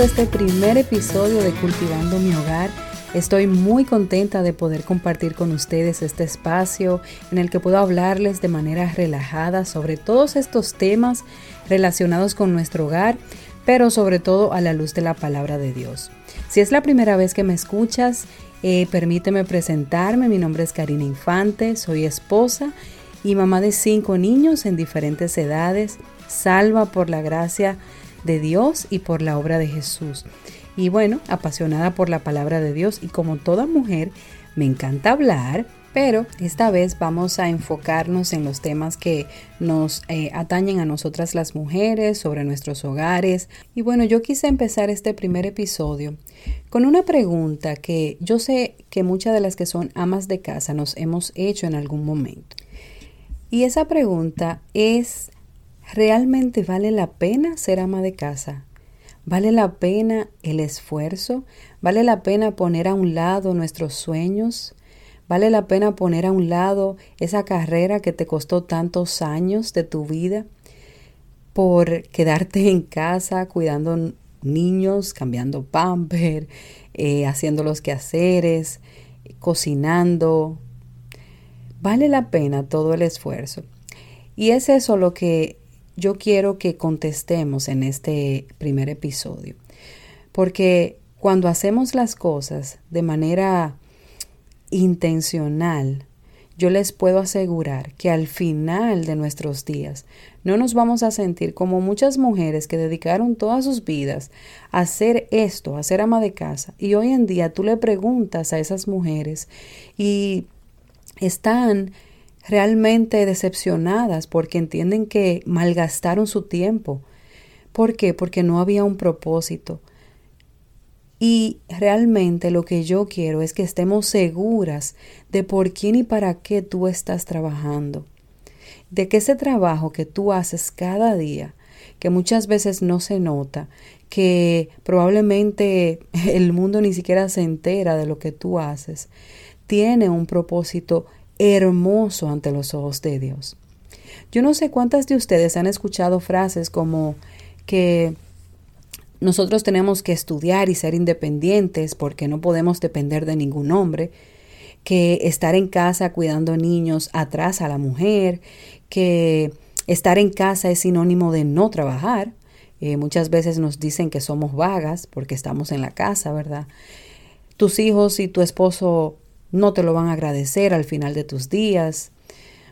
este primer episodio de Cultivando mi Hogar. Estoy muy contenta de poder compartir con ustedes este espacio en el que puedo hablarles de manera relajada sobre todos estos temas relacionados con nuestro hogar, pero sobre todo a la luz de la palabra de Dios. Si es la primera vez que me escuchas, eh, permíteme presentarme. Mi nombre es Karina Infante, soy esposa y mamá de cinco niños en diferentes edades, salva por la gracia de Dios y por la obra de Jesús. Y bueno, apasionada por la palabra de Dios y como toda mujer, me encanta hablar, pero esta vez vamos a enfocarnos en los temas que nos eh, atañen a nosotras las mujeres, sobre nuestros hogares. Y bueno, yo quise empezar este primer episodio con una pregunta que yo sé que muchas de las que son amas de casa nos hemos hecho en algún momento. Y esa pregunta es, ¿realmente vale la pena ser ama de casa? ¿Vale la pena el esfuerzo? ¿Vale la pena poner a un lado nuestros sueños? ¿Vale la pena poner a un lado esa carrera que te costó tantos años de tu vida por quedarte en casa cuidando niños, cambiando pamper, eh, haciendo los quehaceres, cocinando? ¿Vale la pena todo el esfuerzo? Y es eso lo que yo quiero que contestemos en este primer episodio. Porque cuando hacemos las cosas de manera intencional, yo les puedo asegurar que al final de nuestros días no nos vamos a sentir como muchas mujeres que dedicaron todas sus vidas a hacer esto, a ser ama de casa. Y hoy en día tú le preguntas a esas mujeres y están realmente decepcionadas porque entienden que malgastaron su tiempo. ¿Por qué? Porque no había un propósito. Y realmente lo que yo quiero es que estemos seguras de por quién y para qué tú estás trabajando. De que ese trabajo que tú haces cada día, que muchas veces no se nota, que probablemente el mundo ni siquiera se entera de lo que tú haces, tiene un propósito hermoso ante los ojos de Dios. Yo no sé cuántas de ustedes han escuchado frases como que nosotros tenemos que estudiar y ser independientes porque no podemos depender de ningún hombre, que estar en casa cuidando niños atrasa a la mujer, que estar en casa es sinónimo de no trabajar. Eh, muchas veces nos dicen que somos vagas porque estamos en la casa, ¿verdad? Tus hijos y tu esposo no te lo van a agradecer al final de tus días.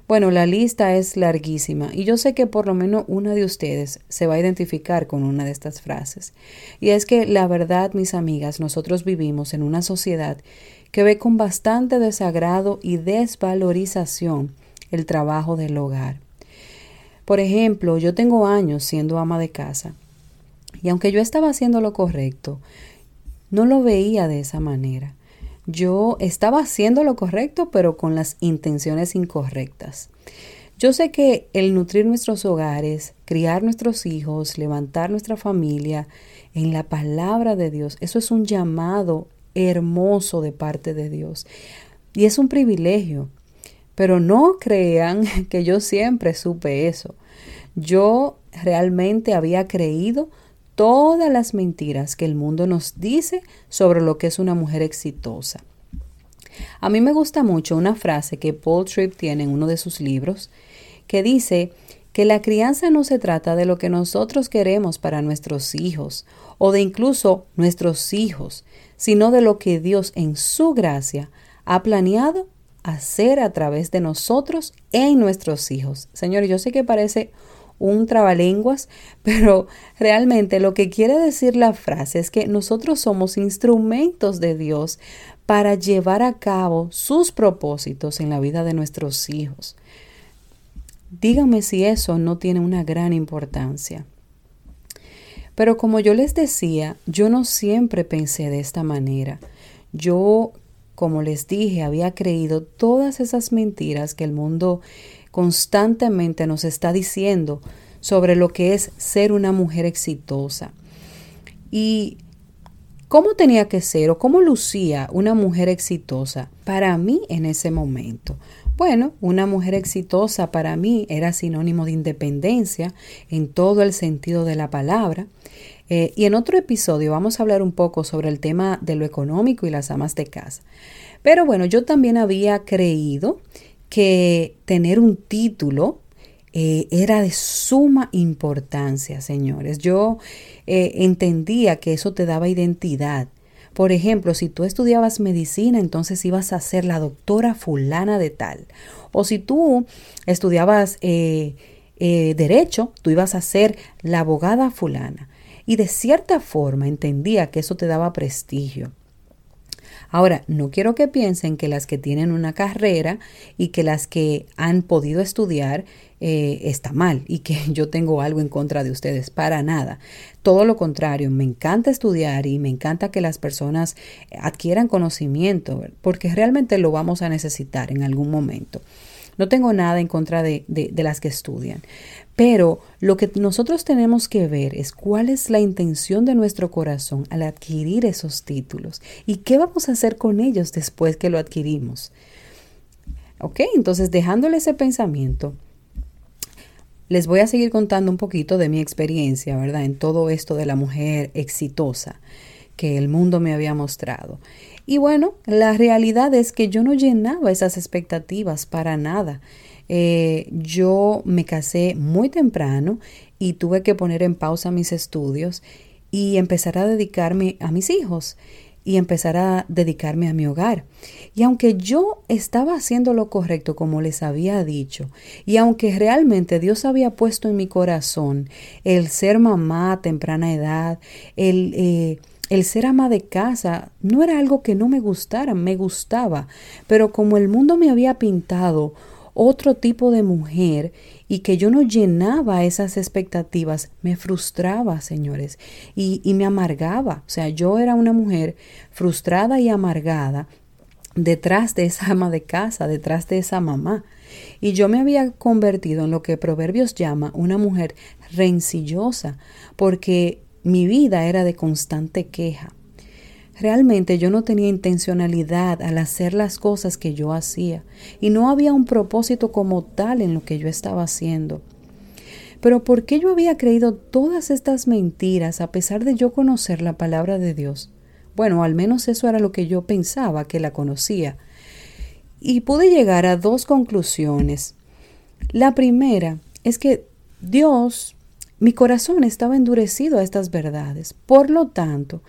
Bueno, la lista es larguísima y yo sé que por lo menos una de ustedes se va a identificar con una de estas frases. Y es que la verdad, mis amigas, nosotros vivimos en una sociedad que ve con bastante desagrado y desvalorización el trabajo del hogar. Por ejemplo, yo tengo años siendo ama de casa y aunque yo estaba haciendo lo correcto, no lo veía de esa manera yo estaba haciendo lo correcto, pero con las intenciones incorrectas. Yo sé que el nutrir nuestros hogares, criar nuestros hijos, levantar nuestra familia en la palabra de Dios, eso es un llamado hermoso de parte de Dios. Y es un privilegio. Pero no crean que yo siempre supe eso. Yo realmente había creído todas las mentiras que el mundo nos dice sobre lo que es una mujer exitosa. A mí me gusta mucho una frase que Paul Tripp tiene en uno de sus libros, que dice que la crianza no se trata de lo que nosotros queremos para nuestros hijos o de incluso nuestros hijos, sino de lo que Dios en su gracia ha planeado hacer a través de nosotros en nuestros hijos. Señor, yo sé que parece un trabalenguas, pero realmente lo que quiere decir la frase es que nosotros somos instrumentos de Dios para llevar a cabo sus propósitos en la vida de nuestros hijos. Díganme si eso no tiene una gran importancia. Pero como yo les decía, yo no siempre pensé de esta manera. Yo, como les dije, había creído todas esas mentiras que el mundo constantemente nos está diciendo sobre lo que es ser una mujer exitosa. Y cómo tenía que ser o cómo lucía una mujer exitosa para mí en ese momento. Bueno, una mujer exitosa para mí era sinónimo de independencia en todo el sentido de la palabra. Eh, y en otro episodio vamos a hablar un poco sobre el tema de lo económico y las amas de casa. Pero bueno, yo también había creído que tener un título eh, era de suma importancia, señores. Yo eh, entendía que eso te daba identidad. Por ejemplo, si tú estudiabas medicina, entonces ibas a ser la doctora fulana de tal. O si tú estudiabas eh, derecho, tú ibas a ser la abogada fulana. Y de cierta forma entendía que eso te daba prestigio. Ahora, no quiero que piensen que las que tienen una carrera y que las que han podido estudiar eh, está mal y que yo tengo algo en contra de ustedes, para nada. Todo lo contrario, me encanta estudiar y me encanta que las personas adquieran conocimiento, porque realmente lo vamos a necesitar en algún momento. No tengo nada en contra de, de, las que estudian, pero lo que nosotros tenemos que ver es cuál es la intención de nuestro corazón al adquirir esos títulos y qué vamos a hacer con ellos después que lo adquirimos. ¿Ok? Entonces, dejándole ese pensamiento, les voy a seguir contando un poquito de mi experiencia, ¿verdad? En todo esto de la mujer exitosa que el mundo me había mostrado. Y bueno, la realidad es que yo no llenaba esas expectativas para nada. Eh, yo me casé muy temprano y tuve que poner en pausa mis estudios y empezar a dedicarme a mis hijos y empezar a dedicarme a mi hogar. Y aunque yo estaba haciendo lo correcto como les había dicho, y aunque realmente Dios había puesto en mi corazón el ser mamá a temprana edad, el... Eh, el ser ama de casa no era algo que no me gustara, me gustaba, pero como el mundo me había pintado otro tipo de mujer y que yo no llenaba esas expectativas, me frustraba, señores, y, y me amargaba. O sea, yo era una mujer frustrada y amargada detrás de esa ama de casa, detrás de esa mamá. Y yo me había convertido en lo que Proverbios llama una mujer rencillosa, porque mi vida era de constante queja. Realmente yo no tenía intencionalidad al hacer las cosas que yo hacía y no había un propósito como tal en lo que yo estaba haciendo. Pero ¿por qué yo había creído todas estas mentiras a pesar de yo conocer la palabra de Dios? Bueno, al menos eso era lo que yo pensaba que la conocía. Y pude llegar a dos conclusiones. La primera es que Dios mi corazón estaba endurecido a estas verdades. Por lo tanto,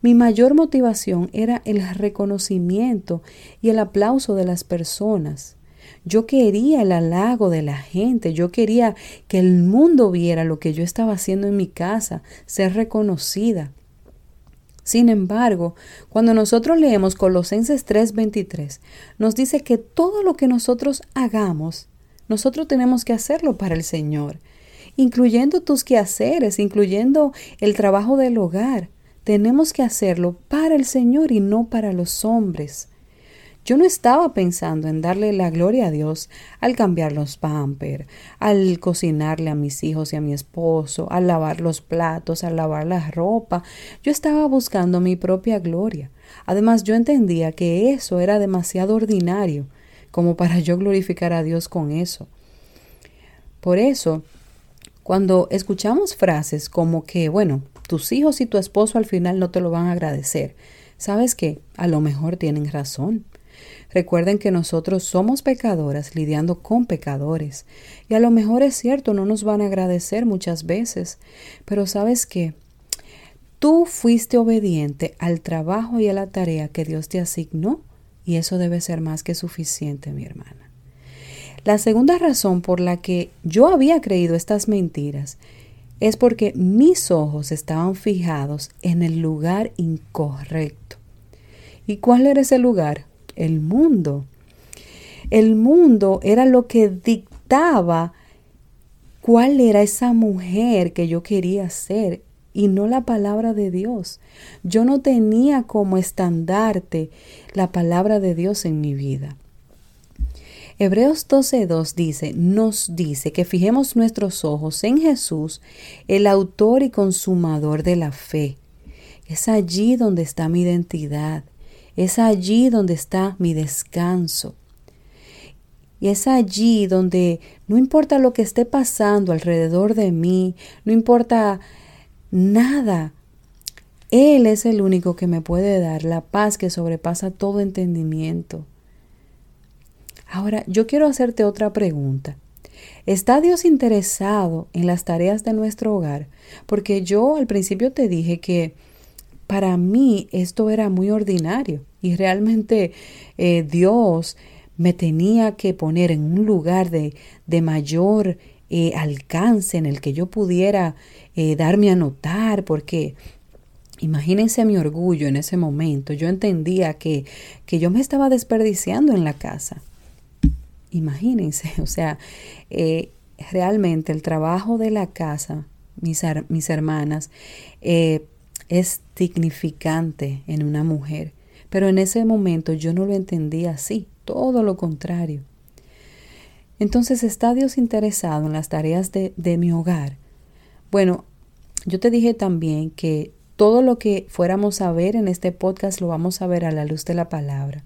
mi mayor motivación era el reconocimiento y el aplauso de las personas. Yo quería el halago de la gente, yo quería que el mundo viera lo que yo estaba haciendo en mi casa, ser reconocida. Sin embargo, cuando nosotros leemos Colosenses 3:23, nos dice que todo lo que nosotros hagamos, nosotros tenemos que hacerlo para el Señor incluyendo tus quehaceres, incluyendo el trabajo del hogar. Tenemos que hacerlo para el Señor y no para los hombres. Yo no estaba pensando en darle la gloria a Dios al cambiar los pampers, al cocinarle a mis hijos y a mi esposo, al lavar los platos, al lavar la ropa. Yo estaba buscando mi propia gloria. Además, yo entendía que eso era demasiado ordinario como para yo glorificar a Dios con eso. Por eso, cuando escuchamos frases como que, bueno, tus hijos y tu esposo al final no te lo van a agradecer, ¿sabes qué? A lo mejor tienen razón. Recuerden que nosotros somos pecadoras lidiando con pecadores. Y a lo mejor es cierto, no nos van a agradecer muchas veces. Pero sabes qué? Tú fuiste obediente al trabajo y a la tarea que Dios te asignó y eso debe ser más que suficiente, mi hermana. La segunda razón por la que yo había creído estas mentiras es porque mis ojos estaban fijados en el lugar incorrecto. ¿Y cuál era ese lugar? El mundo. El mundo era lo que dictaba cuál era esa mujer que yo quería ser y no la palabra de Dios. Yo no tenía como estandarte la palabra de Dios en mi vida. Hebreos 12.2 dice, nos dice que fijemos nuestros ojos en Jesús, el autor y consumador de la fe. Es allí donde está mi identidad, es allí donde está mi descanso. Y es allí donde no importa lo que esté pasando alrededor de mí, no importa nada. Él es el único que me puede dar la paz que sobrepasa todo entendimiento. Ahora, yo quiero hacerte otra pregunta. ¿Está Dios interesado en las tareas de nuestro hogar? Porque yo al principio te dije que para mí esto era muy ordinario y realmente eh, Dios me tenía que poner en un lugar de, de mayor eh, alcance en el que yo pudiera eh, darme a notar, porque imagínense mi orgullo en ese momento. Yo entendía que, que yo me estaba desperdiciando en la casa. Imagínense, o sea, eh, realmente el trabajo de la casa, mis, mis hermanas, es significante en una mujer. Pero en ese momento yo no lo entendía así, todo lo contrario. Entonces, ¿está Dios interesado en las tareas de, de mi hogar? Bueno, yo te dije también que todo lo que fuéramos a ver en este podcast lo vamos a ver a la luz de la palabra.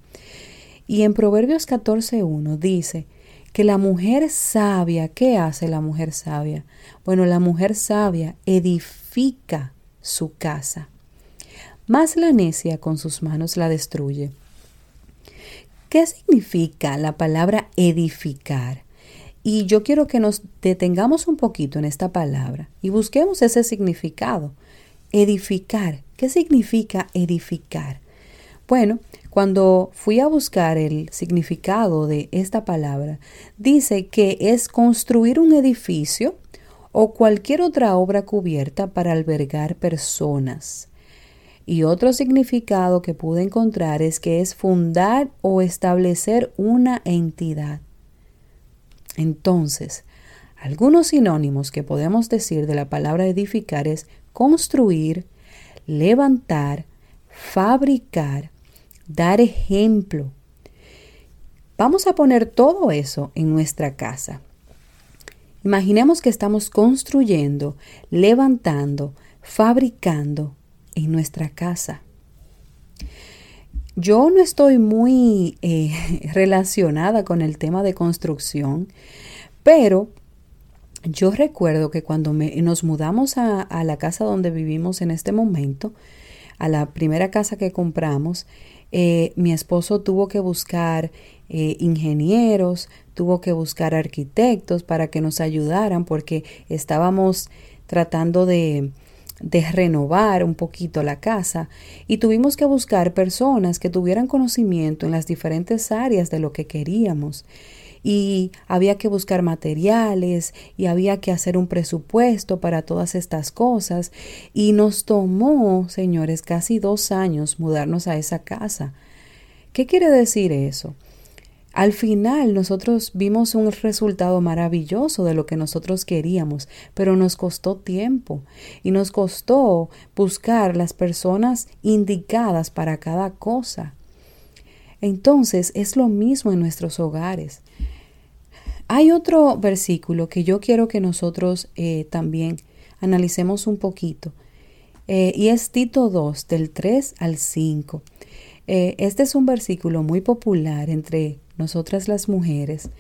Y en Proverbios 14.1 dice que la mujer sabia, ¿qué hace la mujer sabia? Bueno, la mujer sabia edifica su casa, más la necia con sus manos la destruye. ¿Qué significa la palabra edificar? Y yo quiero que nos detengamos un poquito en esta palabra y busquemos ese significado. Edificar. ¿Qué significa edificar? Bueno, cuando fui a buscar el significado de esta palabra, dice que es construir un edificio o cualquier otra obra cubierta para albergar personas. Y otro significado que pude encontrar es que es fundar o establecer una entidad. Entonces, algunos sinónimos que podemos decir de la palabra edificar es construir, levantar, fabricar, dar ejemplo. Vamos a poner todo eso en nuestra casa. Imaginemos que estamos construyendo, levantando, fabricando en nuestra casa. Yo no estoy muy eh, relacionada con el tema de construcción, pero yo recuerdo que cuando nos mudamos a, la casa donde vivimos en este momento, a la primera casa que compramos, eh, mi esposo tuvo que buscar eh, ingenieros, tuvo que buscar arquitectos para que nos ayudaran porque estábamos tratando de, de renovar un poquito la casa y tuvimos que buscar personas que tuvieran conocimiento en las diferentes áreas de lo que queríamos y había que buscar materiales y había que hacer un presupuesto para todas estas cosas y nos tomó, señores, casi dos años mudarnos a esa casa. ¿Qué quiere decir eso? Al final nosotros vimos un resultado maravilloso de lo que nosotros queríamos, pero nos costó tiempo y nos costó buscar las personas indicadas para cada cosa. Entonces es lo mismo en nuestros hogares. Hay otro versículo que yo quiero que nosotros eh, también analicemos un poquito eh, y es Tito 2 del 3 al 5. Eh, este es un versículo muy popular entre nosotras las mujeres,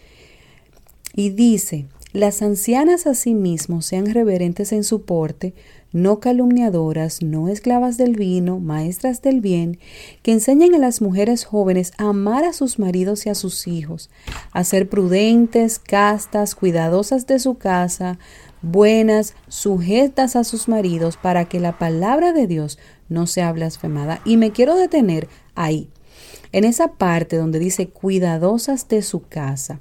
y dice, las ancianas asimismo sean reverentes en su porte, no calumniadoras, no esclavas del vino, maestras del bien, que enseñen a las mujeres jóvenes a amar a sus maridos y a sus hijos, a ser prudentes, castas, cuidadosas de su casa, buenas, sujetas a sus maridos, para que la palabra de Dios no sea blasfemada. Y me quiero detener ahí, en esa parte donde dice cuidadosas de su casa.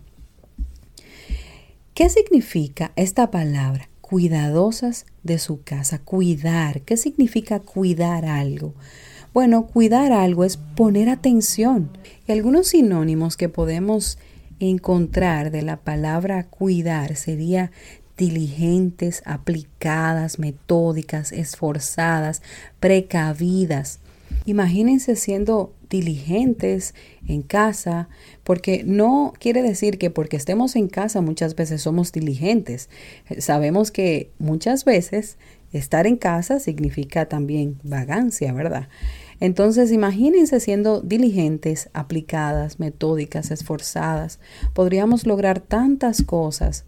¿Qué significa esta palabra? Cuidadosas de su casa. Cuidar. ¿Qué significa cuidar algo? Bueno, cuidar algo es poner atención. Y algunos sinónimos que podemos encontrar de la palabra cuidar sería diligentes, aplicadas, metódicas, esforzadas, precavidas. Imagínense siendo diligentes en casa, porque no quiere decir que porque estemos en casa muchas veces somos diligentes. Sabemos que muchas veces estar en casa significa también vagancia, ¿verdad? Entonces, imagínense siendo diligentes, aplicadas, metódicas, esforzadas. Podríamos lograr tantas cosas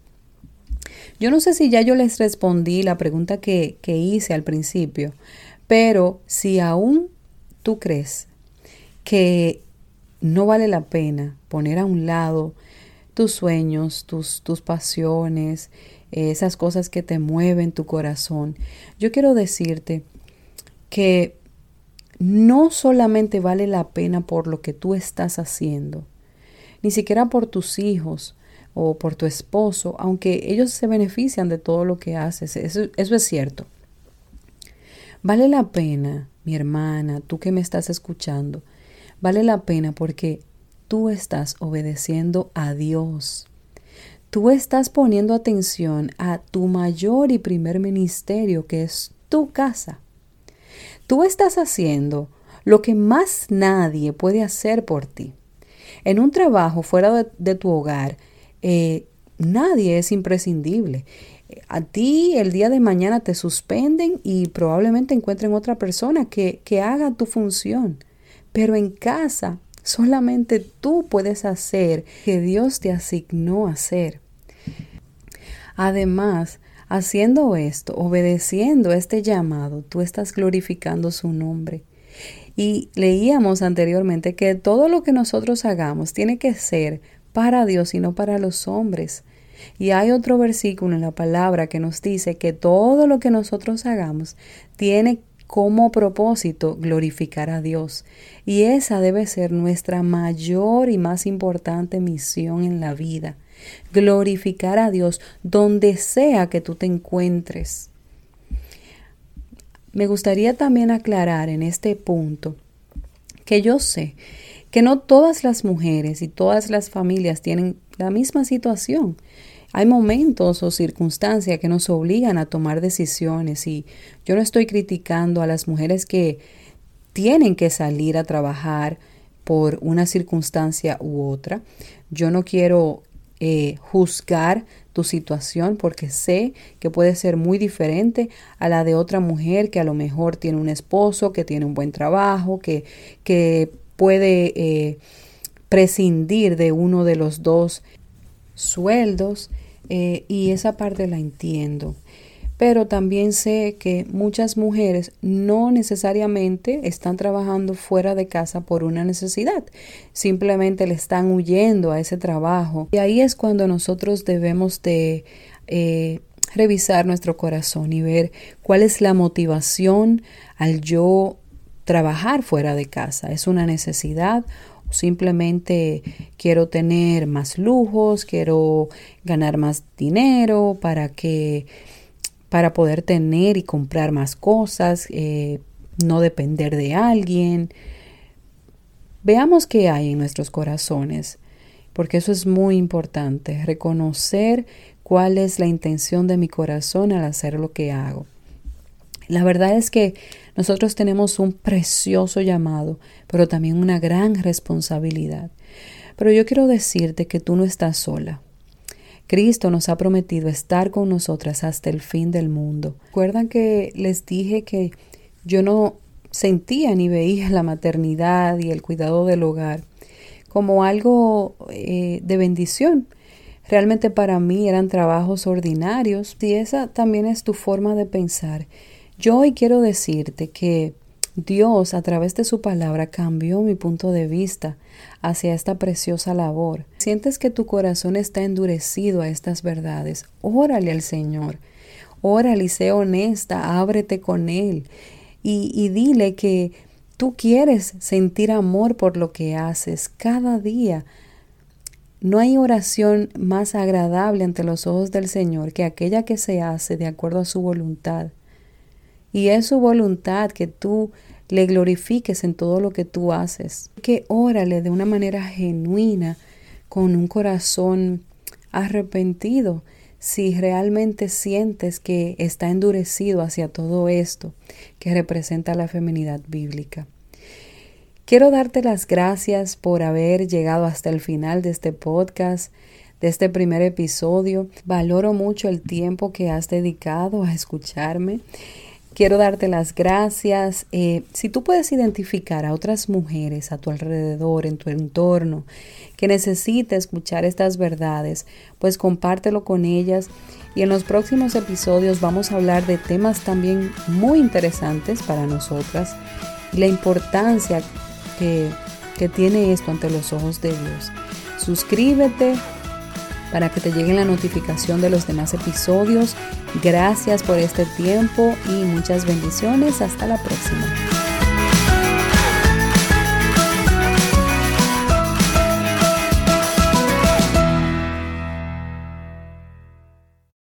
Yo no sé si ya yo les respondí la pregunta que, que hice al principio, pero si aún tú crees que no vale la pena poner a un lado tus sueños, tus, tus pasiones, esas cosas que te mueven tu corazón, yo quiero decirte que no solamente vale la pena por lo que tú estás haciendo, ni siquiera por tus hijos o por tu esposo, aunque ellos se benefician de todo lo que haces, eso, eso es cierto. Vale la pena, mi hermana, tú que me estás escuchando, vale la pena porque tú estás obedeciendo a Dios. Tú estás poniendo atención a tu mayor y primer ministerio, que es tu casa. Tú estás haciendo lo que más nadie puede hacer por ti. En un trabajo fuera de, tu hogar, eh, nadie es imprescindible. A ti el día de mañana te suspenden y probablemente encuentren otra persona que, que haga tu función. Pero en casa solamente tú puedes hacer que Dios te asignó hacer. Además, haciendo esto, obedeciendo este llamado, tú estás glorificando su nombre. Y leíamos anteriormente que todo lo que nosotros hagamos tiene que ser para Dios y no para los hombres. Y hay otro versículo en la palabra que nos dice que todo lo que nosotros hagamos tiene como propósito glorificar a Dios. Y esa debe ser nuestra mayor y más importante misión en la vida. Glorificar a Dios donde sea que tú te encuentres. Me gustaría también aclarar en este punto que yo sé que no todas las mujeres y todas las familias tienen la misma situación. Hay momentos o circunstancias que nos obligan a tomar decisiones y yo no estoy criticando a las mujeres que tienen que salir a trabajar por una circunstancia u otra. Yo no quiero eh, juzgar tu situación porque sé que puede ser muy diferente a la de otra mujer que a lo mejor tiene un esposo, que tiene un buen trabajo, que, que puede eh, prescindir de uno de los dos sueldos eh, y esa parte la entiendo. Pero también sé que muchas mujeres no necesariamente están trabajando fuera de casa por una necesidad, simplemente le están huyendo a ese trabajo. Y ahí es cuando nosotros debemos de eh, revisar nuestro corazón y ver cuál es la motivación al yo trabajar fuera de casa. ¿Es una necesidad simplemente quiero tener más lujos, quiero ganar más dinero para que para poder tener y comprar más cosas, eh, no depender de alguien. Veamos qué hay en nuestros corazones, porque eso es muy importante, reconocer cuál es la intención de mi corazón al hacer lo que hago. La verdad es que nosotros tenemos un precioso llamado, pero también una gran responsabilidad. Pero yo quiero decirte que tú no estás sola. Cristo nos ha prometido estar con nosotras hasta el fin del mundo. ¿Recuerdan que les dije que yo no sentía ni veía la maternidad y el cuidado del hogar como algo eh, de bendición? Realmente para mí eran trabajos ordinarios y esa también es tu forma de pensar. Yo hoy quiero decirte que Dios a través de su palabra cambió mi punto de vista hacia esta preciosa labor. Sientes que tu corazón está endurecido a estas verdades. Órale al Señor. Órale y sé honesta, ábrete con Él y, y dile que tú quieres sentir amor por lo que haces cada día. No hay oración más agradable ante los ojos del Señor que aquella que se hace de acuerdo a su voluntad. Y es su voluntad que tú le glorifiques en todo lo que tú haces. Que órale de una manera genuina, con un corazón arrepentido, si realmente sientes que está endurecido hacia todo esto que representa la feminidad bíblica. Quiero darte las gracias por haber llegado hasta el final de este podcast, de este primer episodio. Valoro mucho el tiempo que has dedicado a escucharme Quiero darte las gracias. Eh, si tú puedes identificar a otras mujeres a tu alrededor, en tu entorno, que necesite escuchar estas verdades, pues compártelo con ellas. Y en los próximos episodios vamos a hablar de temas también muy interesantes para nosotras y la importancia que, que tiene esto ante los ojos de Dios. Suscríbete, para que te llegue la notificación de los demás episodios. Gracias por este tiempo y muchas bendiciones. Hasta la próxima.